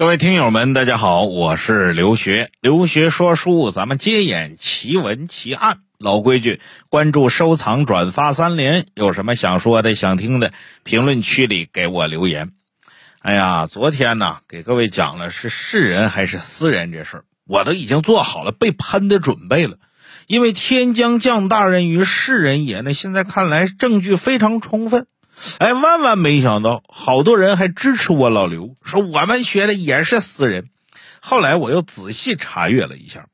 各位听友们，大家好，我是刘学。刘学说书，咱们接演奇闻奇案。老规矩，关注、收藏、转发三连。有什么想说的、想听的，评论区里给我留言。哎呀，昨天呢，给各位讲了是世人还是私人这事儿，我都已经做好了被喷的准备了。因为天将降大任于世人也呢，现在看来证据非常充分。哎，万万没想到，好多人还支持我老刘，说我们学的也是私人。后来我又仔细查阅了一下，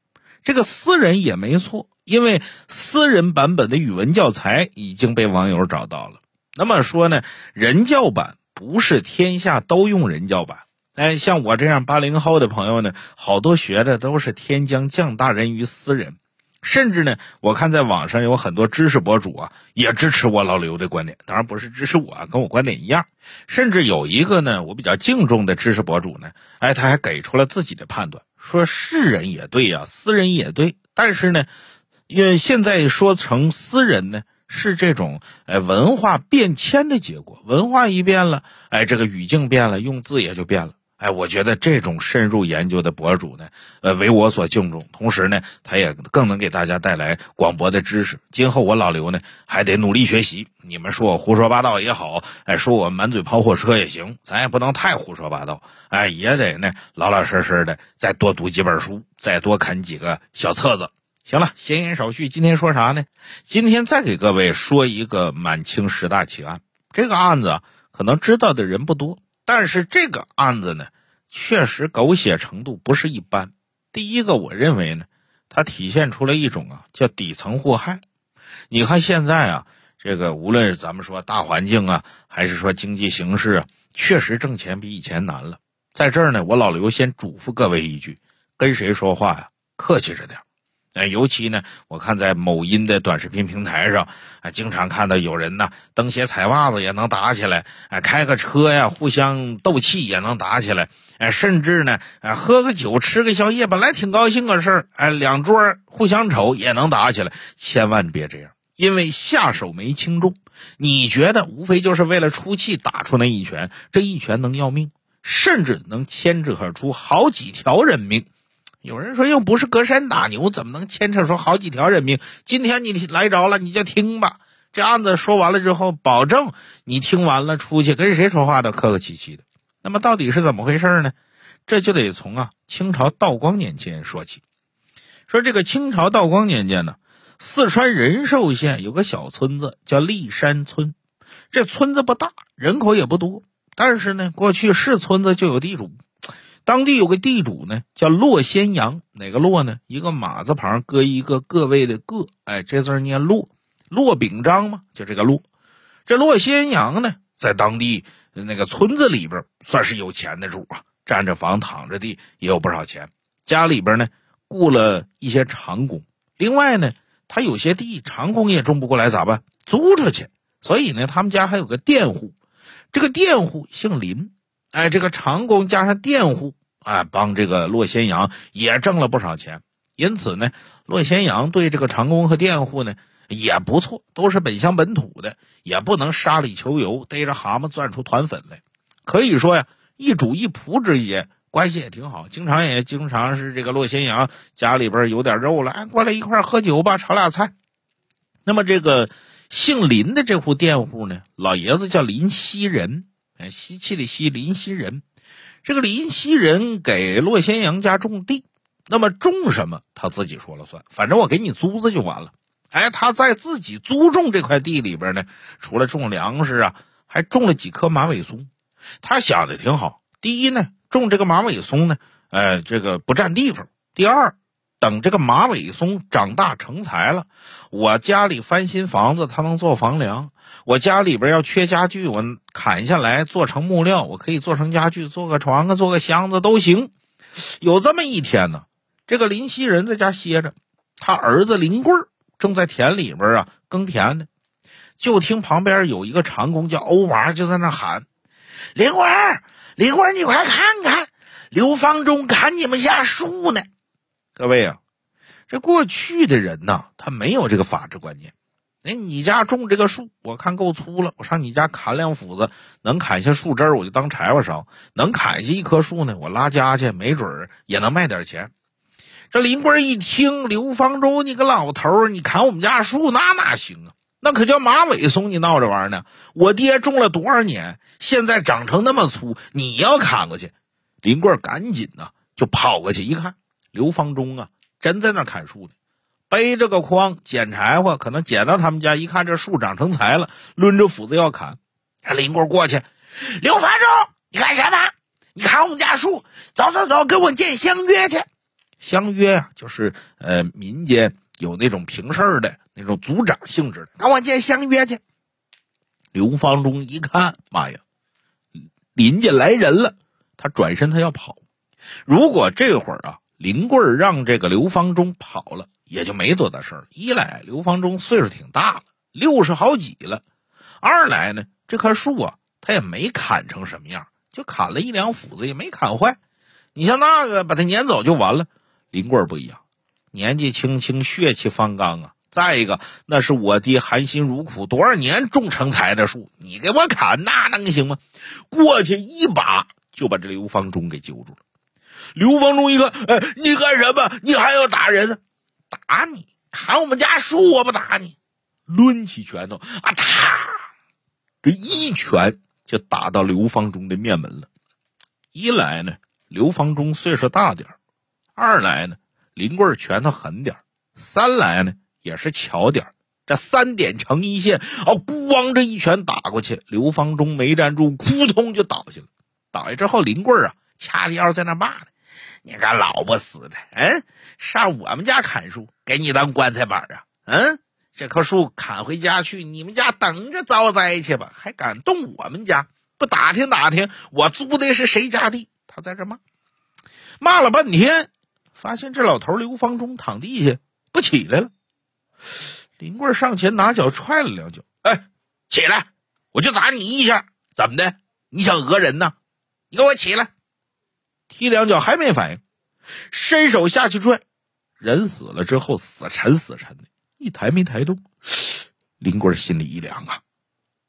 这个私人也没错，因为私人版本的语文教材已经被网友找到了。那么说呢，人教版不是天下都用人教版。哎，像我这样八零后的朋友呢，好多学的都是天将降大任于斯人。甚至呢，我看在网上有很多知识博主啊，也支持我老刘的观点。当然不是支持我，跟我观点一样。甚至有一个呢，我比较敬重的知识博主呢，哎，他还给出了自己的判断，说世人也对呀，私人也对。但是呢，因为现在说成私人呢，是这种哎文化变迁的结果，文化一变了，哎，这个语境变了，用字也就变了。哎，我觉得这种深入研究的博主呢，呃，为我所敬重。同时呢，他也更能给大家带来广博的知识。今后我老刘呢，还得努力学习。你们说我胡说八道也好，哎，说我满嘴跑火车也行，咱也不能太胡说八道。哎，也得呢，老老实实的再多读几本书，再多啃几个小册子。行了，闲言少叙，今天说啥呢？今天再给各位说一个满清十大奇案。这个案子可能知道的人不多。但是这个案子呢，确实狗血程度不是一般。第一个，我认为呢，它体现出了一种啊叫底层祸害。你看现在啊，这个无论是咱们说大环境啊，还是说经济形势啊，确实挣钱比以前难了。在这儿呢，我老刘先嘱咐各位一句：跟谁说话呀，客气着点。哎，尤其呢，我看在某音的短视频平台上，啊，经常看到有人呢蹬鞋踩袜子也能打起来，哎，开个车呀互相斗气也能打起来，哎，甚至呢，啊，喝个酒吃个宵夜本来挺高兴个事儿，哎，两桌互相瞅也能打起来，千万别这样，因为下手没轻重，你觉得无非就是为了出气打出那一拳，这一拳能要命，甚至能牵扯出好几条人命。有人说又不是隔山打牛，怎么能牵扯出好几条人命？今天你来着了，你就听吧。这案子说完了之后，保证你听完了出去跟谁说话都客客气气的。那么到底是怎么回事呢？这就得从啊清朝道光年间说起。说这个清朝道光年间呢，四川仁寿县有个小村子叫立山村，这村子不大，人口也不多，但是呢，过去是村子就有地主。当地有个地主呢，叫骆先阳。哪个骆呢？一个马字旁，搁一个各位的各。哎，这字念骆，骆秉章嘛，就这个骆。这骆先阳呢，在当地那个村子里边算是有钱的主啊，占着房，躺着地，也有不少钱。家里边呢，雇了一些长工。另外呢，他有些地，长工也种不过来，咋办？租出去。所以呢，他们家还有个佃户，这个佃户姓林。哎，这个长工加上佃户，哎，帮这个骆先阳也挣了不少钱。因此呢，骆先阳对这个长工和佃户呢也不错，都是本乡本土的，也不能沙里求油，逮着蛤蟆钻出团粉来。可以说呀，一主一仆之间关系也挺好，经常也经常是这个骆先阳家里边有点肉了，哎，过来一块喝酒吧，炒俩菜。那么这个姓林的这户佃户呢，老爷子叫林希仁。哎，稀奇的西，林西人，这个林西人给骆先阳家种地，那么种什么他自己说了算，反正我给你租子就完了。哎，他在自己租种这块地里边呢，除了种粮食啊，还种了几棵马尾松。他想的挺好，第一呢，种这个马尾松呢，哎，这个不占地方；第二，等这个马尾松长大成材了，我家里翻新房子，它能做房梁。我家里边要缺家具，我砍下来做成木料，我可以做成家具，做个床啊，做个箱子都行。有这么一天呢，这个林希仁在家歇着，他儿子林贵正在田里边啊耕田呢，就听旁边有一个长工叫欧娃就在那喊：“林贵，林贵，你快看看，刘方中砍你们家树呢。”各位啊，这过去的人呐，他没有这个法治观念。哎，你家种这个树，我看够粗了，我上你家砍两斧子，能砍下树枝儿，我就当柴火烧；能砍下一棵树呢，我拉家去，没准儿也能卖点钱。这林贵一听，刘方舟，你个老头儿，你砍我们家树，那哪行啊？那可叫马尾松，你闹这玩呢？我爹种了多少年，现在长成那么粗，你要砍过去？林贵赶紧呢就跑过去一看，刘方中啊，真在那砍树呢。背着个筐捡柴火，可能捡到他们家，一看这树长成材了，抡着斧子要砍。让林贵过去，刘方忠，你干什么？你砍我们家树？走走走，跟我见相约去。相约啊，就是呃民间有那种平事儿的那种族长性质的，跟我见相约去。刘方忠一看，妈呀，林家来人了，他转身他要跑。如果这会儿啊，林贵让这个刘方忠跑了。也就没多大事儿。一来刘方忠岁数挺大了，六十好几了；二来呢，这棵树啊，他也没砍成什么样，就砍了一两斧子，也没砍坏。你像那个把他撵走就完了。林贵不一样，年纪轻轻，血气方刚啊。再一个，那是我爹含辛茹苦多少年种成材的树，你给我砍，那能行吗？过去一把就把这刘方忠给揪住了。刘方忠一看，哎，你干什么？你还要打人？打你！砍我们家树，我不打你！抡起拳头，啊，啪！这一拳就打到刘方忠的面门了。一来呢，刘方忠岁数大点二来呢，林贵拳头狠点三来呢，也是巧点这三点成一线，哦，咣！这一拳打过去，刘方忠没站住，扑通就倒下了。倒下之后，林贵啊，掐着腰在那骂呢。你个老不死的，嗯，上我们家砍树，给你当棺材板啊？嗯，这棵树砍回家去，你们家等着遭灾去吧，还敢动我们家？不打听打听，我租的是谁家地？他在这骂，骂了半天，发现这老头刘方忠躺地下不起来了。林贵上前拿脚踹了两脚，哎，起来，我就打你一下，怎么的？你想讹人呢？你给我起来！踢两脚还没反应，伸手下去拽，人死了之后死沉死沉的，一抬没抬动。林贵心里一凉啊，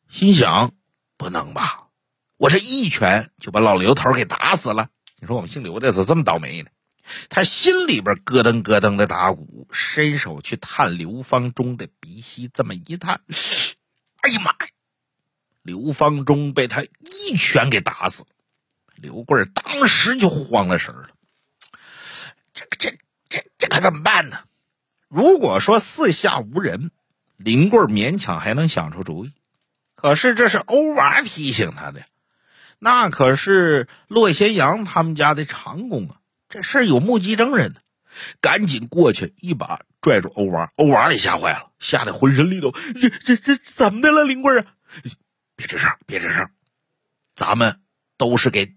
心想：不能吧，我这一拳就把老刘头给打死了。你说我们姓刘的咋这么倒霉呢？他心里边咯噔咯噔的打鼓，伸手去探刘方忠的鼻息，这么一探，哎呀妈呀！刘方忠被他一拳给打死了。刘贵当时就慌了神了，这这这这可怎么办呢？如果说四下无人，林贵勉强还能想出主意。可是这是欧娃提醒他的，那可是骆先阳他们家的长工啊，这事儿有目击证人呢。赶紧过去一把拽住欧娃，欧娃也吓坏了，吓得浑身力抖。这这这怎么的了，林贵啊？别吱声，别吱声，咱们都是给。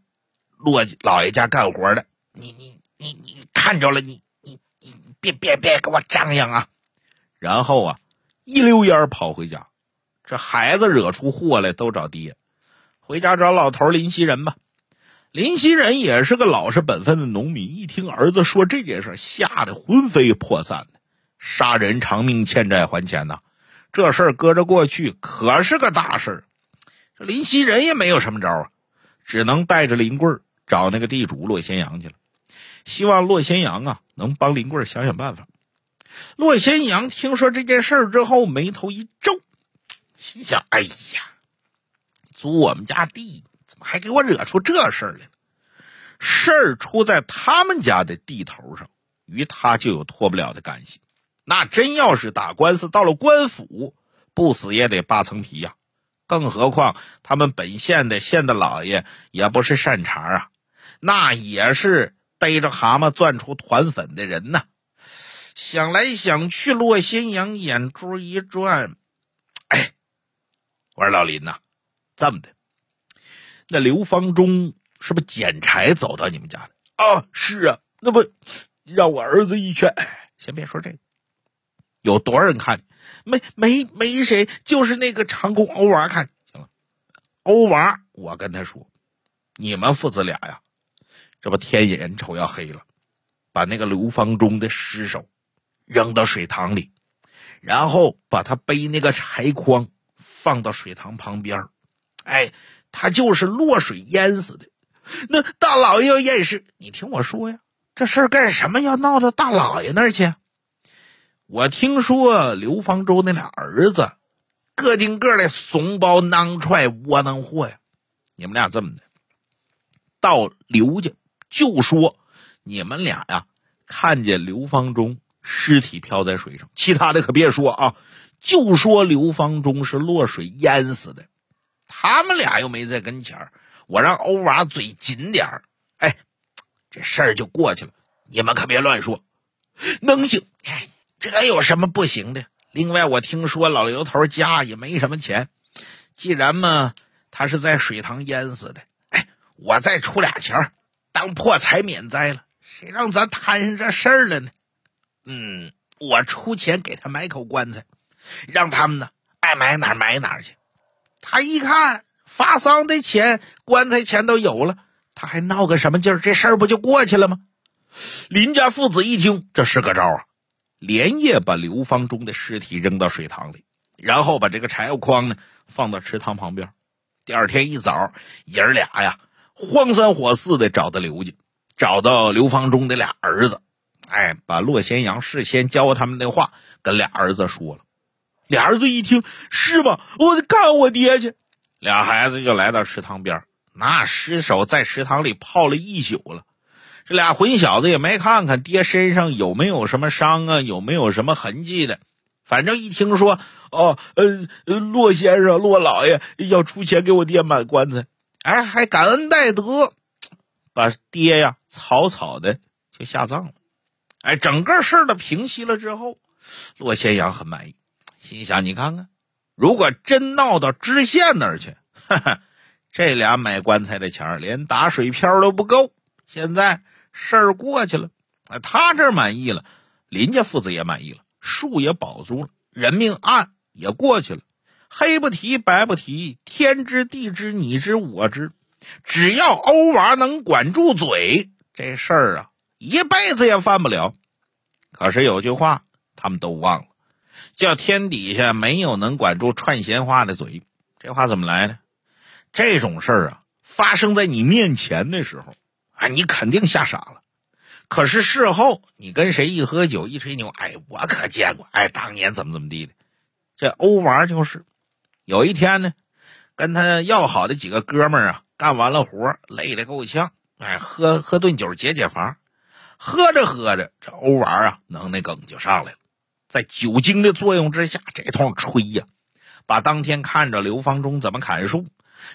骆老爷家干活的，你你你你看着了，你你你别别别给我张扬啊！然后啊，一溜烟跑回家。这孩子惹出祸来都找爹，回家找老头林熙仁吧。林熙仁也是个老实本分的农民，一听儿子说这件事，吓得魂飞魄散的。杀人偿命，欠债还钱呐！这事儿搁着过去可是个大事儿。这林熙仁也没有什么招啊，只能带着林贵儿。找那个地主骆先阳去了，希望骆先阳啊能帮林贵想想办法。骆先阳听说这件事之后，眉头一皱，心想：“哎呀，租我们家地，怎么还给我惹出这事儿来了？事儿出在他们家的地头上，与他就有脱不了的干系。那真要是打官司到了官府，不死也得扒层皮呀。更何况他们本县的县的老爷也不是善茬啊。”那也是逮着蛤蟆钻出团粉的人呐！想来想去，骆新阳眼珠一转，哎，我说老林呐，这么的，那刘方忠是不是捡柴走到你们家的？啊，是啊，那不让我儿子一拳？先别说这个，有多少人看？没没没谁，就是那个长工欧娃看。行了，欧娃，我跟他说，你们父子俩呀。这不天眼瞅要黑了，把那个刘方忠的尸首扔到水塘里，然后把他背那个柴筐放到水塘旁边哎，他就是落水淹死的。那大老爷要验尸，你听我说呀，这事儿干什么要闹到大老爷那儿去？我听说刘方舟那俩儿子个顶个的怂包囊踹窝囊货呀，你们俩这么的，到刘家就说你们俩呀看见刘方中尸体漂在水上，其他的可别说啊，就说刘方中是落水淹死的。他们俩又没在跟前，我让欧娃嘴紧点儿，哎，这事儿就过去了。你们可别乱说，能行？哎，这有什么不行的？另外，我听说老刘头家也没什么钱，既然嘛他是在水塘淹死的，哎，我再出俩钱当破财免灾了。谁让咱摊上这事儿了呢？嗯，我出钱给他买口棺材，让他们呢爱埋哪儿埋哪儿去。他一看发丧的钱、棺材钱都有了，他还闹个什么劲儿？这事儿不就过去了吗？林家父子一听，这是个招啊！连夜把刘方忠的尸体扔到水塘里，然后把这个柴火筐呢放到池塘旁边。第二天一早，爷儿俩呀慌三火四的找到刘家，找到刘方忠的俩儿子，哎，把骆先阳事先教他们的话跟俩儿子说了。俩儿子一听是吗？我得看我爹去。俩孩子就来到池塘边，那尸首在池塘里泡了一宿了。这俩混小子也没看看爹身上有没有什么伤啊，有没有什么痕迹的。反正一听说哦，呃，骆先生、骆老爷要出钱给我爹买棺材，哎，还感恩戴德，把爹呀草草的就下葬了。哎，整个事儿的平息了之后，骆先阳很满意。心想：“你看看，如果真闹到知县那儿去，哈哈，这俩买棺材的钱连打水漂都不够。现在事儿过去了，他这满意了，林家父子也满意了，树也保住了，人命案也过去了。黑不提白不提，天知地知你知我知，只要欧娃能管住嘴，这事儿啊，一辈子也犯不了。可是有句话，他们都忘了。”叫天底下没有能管住串闲话的嘴，这话怎么来的？这种事儿啊，发生在你面前的时候，啊，你肯定吓傻了。可是事后你跟谁一喝酒一吹牛，哎，我可见过，哎，当年怎么怎么地的。这欧娃就是，有一天呢，跟他要好的几个哥们儿啊，干完了活累得够呛，哎，喝喝顿酒解解乏。喝着喝着，这欧娃啊，能耐梗就上来了。在酒精的作用之下，这通吹呀，把当天看着刘方忠怎么砍树，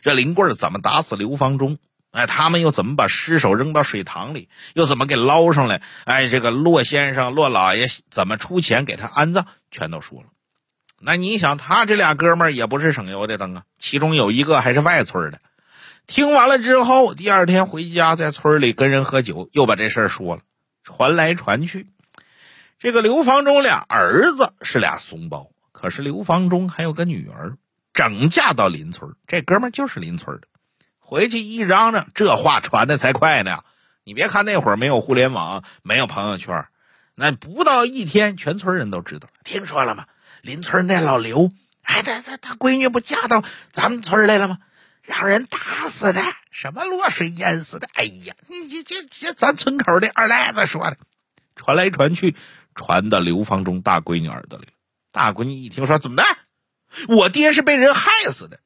这林贵怎么打死刘方忠，哎，他们又怎么把尸首扔到水塘里，又怎么给捞上来？哎，这个骆先生、骆老爷怎么出钱给他安葬，全都说了。那你想，他这俩哥们也不是省油的灯啊，其中有一个还是外村的。听完了之后，第二天回家在村里跟人喝酒，又把这事说了，传来传去。这个刘房忠俩儿子是俩怂包，可是刘房忠还有个女儿，整嫁到邻村。这哥们就是邻村的，回去一嚷嚷，这话传的才快呢。你别看那会儿没有互联网，没有朋友圈，那不到一天，全村人都知道了。听说了吗？邻村那老刘，哎，他他他闺女不嫁到咱们村来了吗？让人打死的，什么落水淹死的？哎呀，你这这这咱村口的二赖子说的，传来传去。传到刘方忠大闺女耳朵里了。大闺女一听说怎么的，我爹是被人害死的，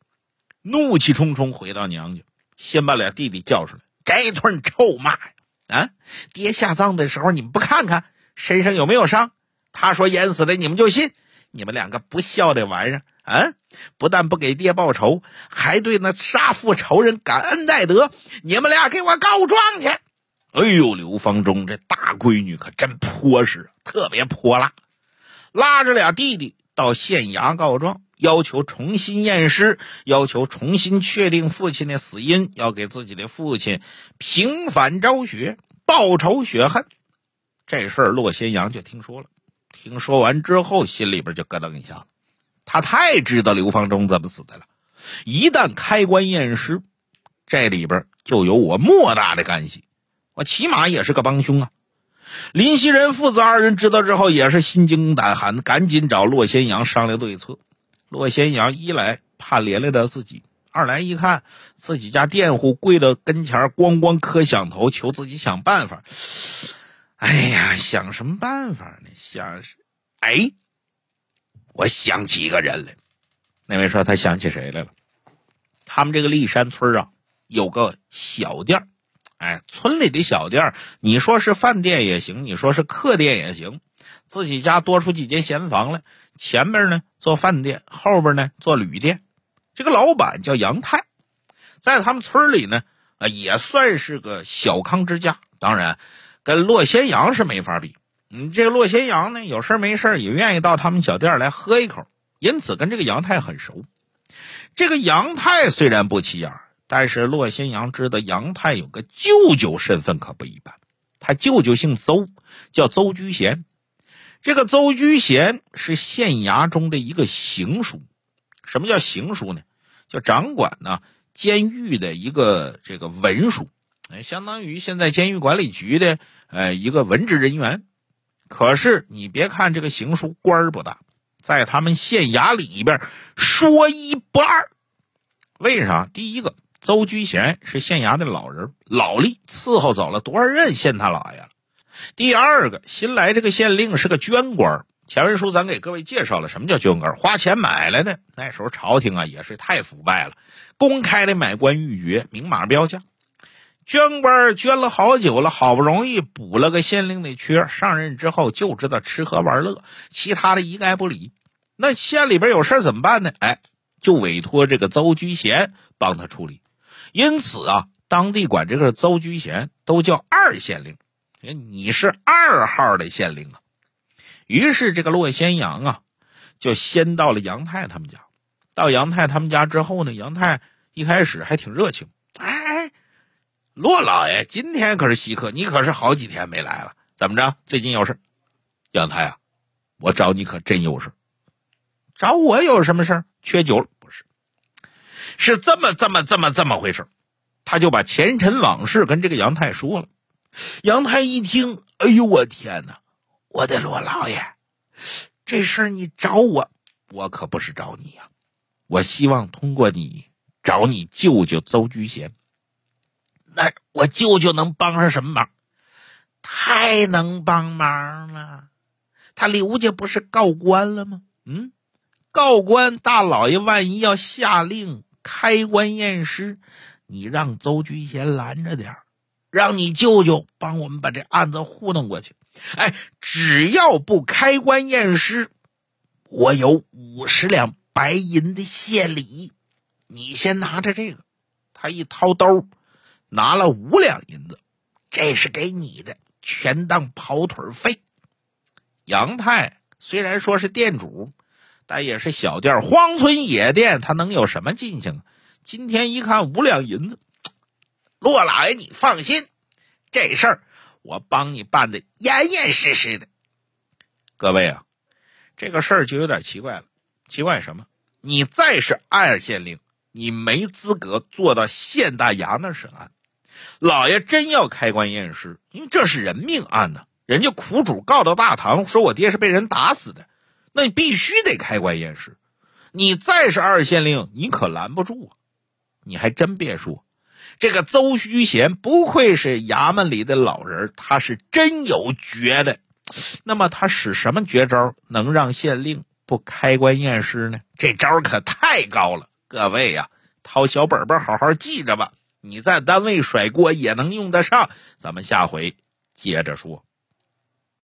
怒气冲冲回到娘家，先把俩弟弟叫出来，这一顿臭骂呀！啊，爹下葬的时候你们不看看身上有没有伤？他说淹死的，你们就信？你们两个不孝的玩意儿啊！不但不给爹报仇，还对那杀父仇人感恩戴德！你们俩给我告状去！哎呦，刘方忠这大闺女可真泼实，特别泼辣，拉着俩弟弟到县衙告状，要求重新验尸，要求重新确定父亲的死因，要给自己的父亲平反昭雪，报仇雪恨。这事儿骆先阳就听说了，听说完之后，心里边就咯噔一下子，他太知道刘方忠怎么死的了。一旦开棺验尸，这里边就有我莫大的干系。我起码也是个帮凶啊！林熙仁父子二人知道之后也是心惊胆寒，赶紧找骆先阳商量对策。骆先阳一来怕连累到自己，二来一看自己家佃户跪到跟前，咣咣磕响头，求自己想办法。哎呀，想什么办法呢？想是，哎，我想起一个人来。那位说他想起谁来了？他们这个立山村啊，有个小店哎，村里的小店你说是饭店也行，你说是客店也行，自己家多出几间闲房来，前面呢做饭店，后边呢做旅店。这个老板叫杨太，在他们村里呢，啊，也算是个小康之家。当然。跟骆先阳是没法比，嗯，这个骆先阳呢，有事没事也愿意到他们小店来喝一口，因此跟这个杨太很熟。这个杨太虽然不起眼，但是骆先阳知道杨太有个舅舅身份可不一般，他舅舅姓邹，叫邹居贤。这个邹居贤是县衙中的一个行书，什么叫行书呢？叫掌管呢监狱的一个这个文书，相当于现在监狱管理局的。呃，一个文职人员，可是你别看这个行书官儿不大，在他们县衙里边说一不二。为啥？第一个，邹居贤是县衙的老人，老历，伺候走了多少任县太老爷。第二个，新来这个县令是个捐官。前文书咱给各位介绍了什么叫捐官，花钱买来的。那时候朝廷啊也是太腐败了，公开的买官鬻爵，明码标价。捐官捐了好久了，好不容易补了个县令的缺。上任之后就知道吃喝玩乐，其他的一概不理。那县里边有事怎么办呢？哎，就委托这个邹居贤帮他处理。因此啊，当地管这个邹居贤都叫二县令。你是二号的县令啊。于是这个骆先阳啊，就先到了杨太他们家。到杨太他们家之后呢，杨太一开始还挺热情。骆老爷，今天可是稀客，你可是好几天没来了，怎么着？最近有事？杨太啊，我找你可真有事。找我有什么事缺酒了？不是，是这么这么这么这么回事他就把前尘往事跟这个杨太说了。杨太一听，哎呦我天哪！我的骆老爷，这事儿你找我，我可不是找你呀，我希望通过你找你舅舅邹居贤。那我舅舅能帮上什么忙？太能帮忙了！他刘家不是告官了吗？嗯，告官大老爷万一要下令开棺验尸，你让邹居贤拦着点让你舅舅帮我们把这案子糊弄过去。哎，只要不开棺验尸，我有五十两白银的献礼，你先拿着这个。他一掏兜。拿了五两银子，这是给你的，全当跑腿费。杨太虽然说是店主，但也是小店荒村野店，他能有什么进项？今天一看五两银子，骆老爷你放心，这事儿我帮你办的严严实实的。各位啊，这个事儿就有点奇怪了，奇怪什么？你再是二县令，你没资格坐到县大衙那审案。老爷真要开棺验尸，因为这是人命案呢。人家苦主告到大堂，说我爹是被人打死的，那你必须得开棺验尸。你再是二县令，你可拦不住啊！你还真别说，这个邹虚贤不愧是衙门里的老人，他是真有绝的。那么他使什么绝招能让县令不开棺验尸呢？这招可太高了！各位呀，掏小本本好好记着吧。你在单位甩锅也能用得上，咱们下回接着说。